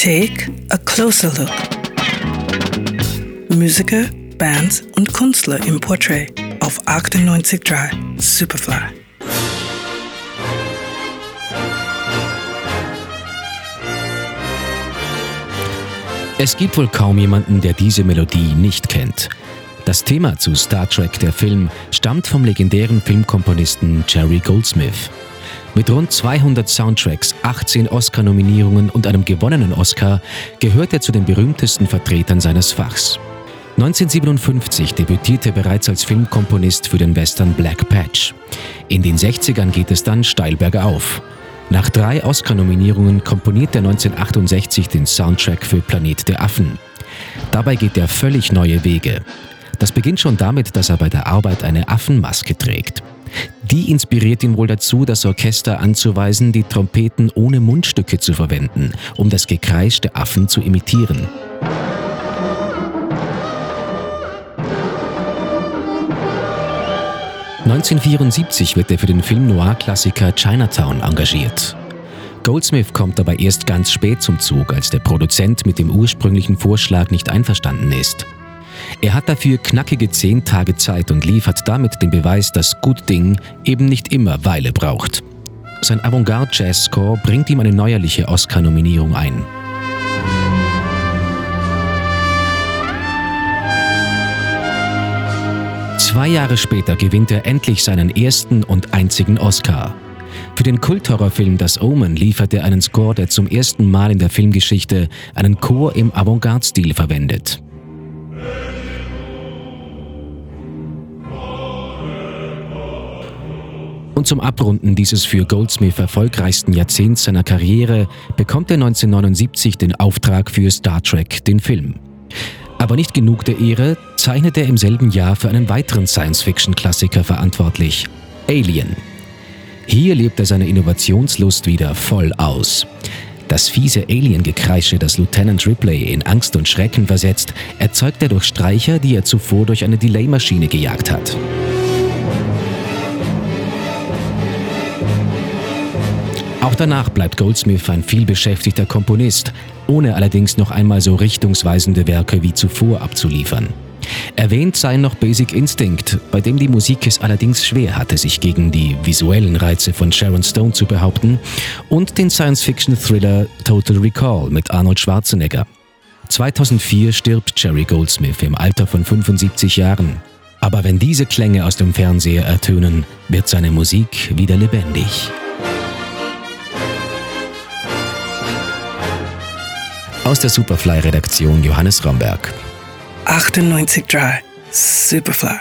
Take a closer look. Musiker, Bands und Künstler im Portrait auf 98.3 Superfly. Es gibt wohl kaum jemanden, der diese Melodie nicht kennt. Das Thema zu Star Trek, der Film, stammt vom legendären Filmkomponisten Jerry Goldsmith. Mit rund 200 Soundtracks, 18 Oscar-Nominierungen und einem gewonnenen Oscar gehört er zu den berühmtesten Vertretern seines Fachs. 1957 debütierte er bereits als Filmkomponist für den Western Black Patch. In den 60ern geht es dann steil bergauf. Nach drei Oscar-Nominierungen komponiert er 1968 den Soundtrack für Planet der Affen. Dabei geht er völlig neue Wege. Das beginnt schon damit, dass er bei der Arbeit eine Affenmaske trägt. Die inspiriert ihn wohl dazu, das Orchester anzuweisen, die Trompeten ohne Mundstücke zu verwenden, um das Gekreisch der Affen zu imitieren. 1974 wird er für den Film Noir-Klassiker Chinatown engagiert. Goldsmith kommt dabei erst ganz spät zum Zug, als der Produzent mit dem ursprünglichen Vorschlag nicht einverstanden ist. Er hat dafür knackige zehn Tage Zeit und liefert damit den Beweis, dass Good Ding eben nicht immer Weile braucht. Sein Avantgarde-Jazz-Score bringt ihm eine neuerliche Oscar-Nominierung ein. Zwei Jahre später gewinnt er endlich seinen ersten und einzigen Oscar. Für den Kulthorrorfilm Das Omen liefert er einen Score, der zum ersten Mal in der Filmgeschichte einen Chor im Avantgarde-Stil verwendet. Und zum Abrunden dieses für Goldsmith erfolgreichsten Jahrzehnts seiner Karriere bekommt er 1979 den Auftrag für Star Trek, den Film. Aber nicht genug der Ehre, zeichnet er im selben Jahr für einen weiteren Science-Fiction-Klassiker verantwortlich, Alien. Hier lebt er seine Innovationslust wieder voll aus. Das fiese Alien-Gekreische, das Lieutenant Ripley in Angst und Schrecken versetzt, erzeugt er durch Streicher, die er zuvor durch eine Delay-Maschine gejagt hat. Auch danach bleibt Goldsmith ein vielbeschäftigter Komponist, ohne allerdings noch einmal so richtungsweisende Werke wie zuvor abzuliefern. Erwähnt sei noch Basic Instinct, bei dem die Musik es allerdings schwer hatte, sich gegen die visuellen Reize von Sharon Stone zu behaupten, und den Science-Fiction-Thriller Total Recall mit Arnold Schwarzenegger. 2004 stirbt Jerry Goldsmith im Alter von 75 Jahren. Aber wenn diese Klänge aus dem Fernseher ertönen, wird seine Musik wieder lebendig. Aus der Superfly-Redaktion Johannes Romberg. 98.3 Superfly.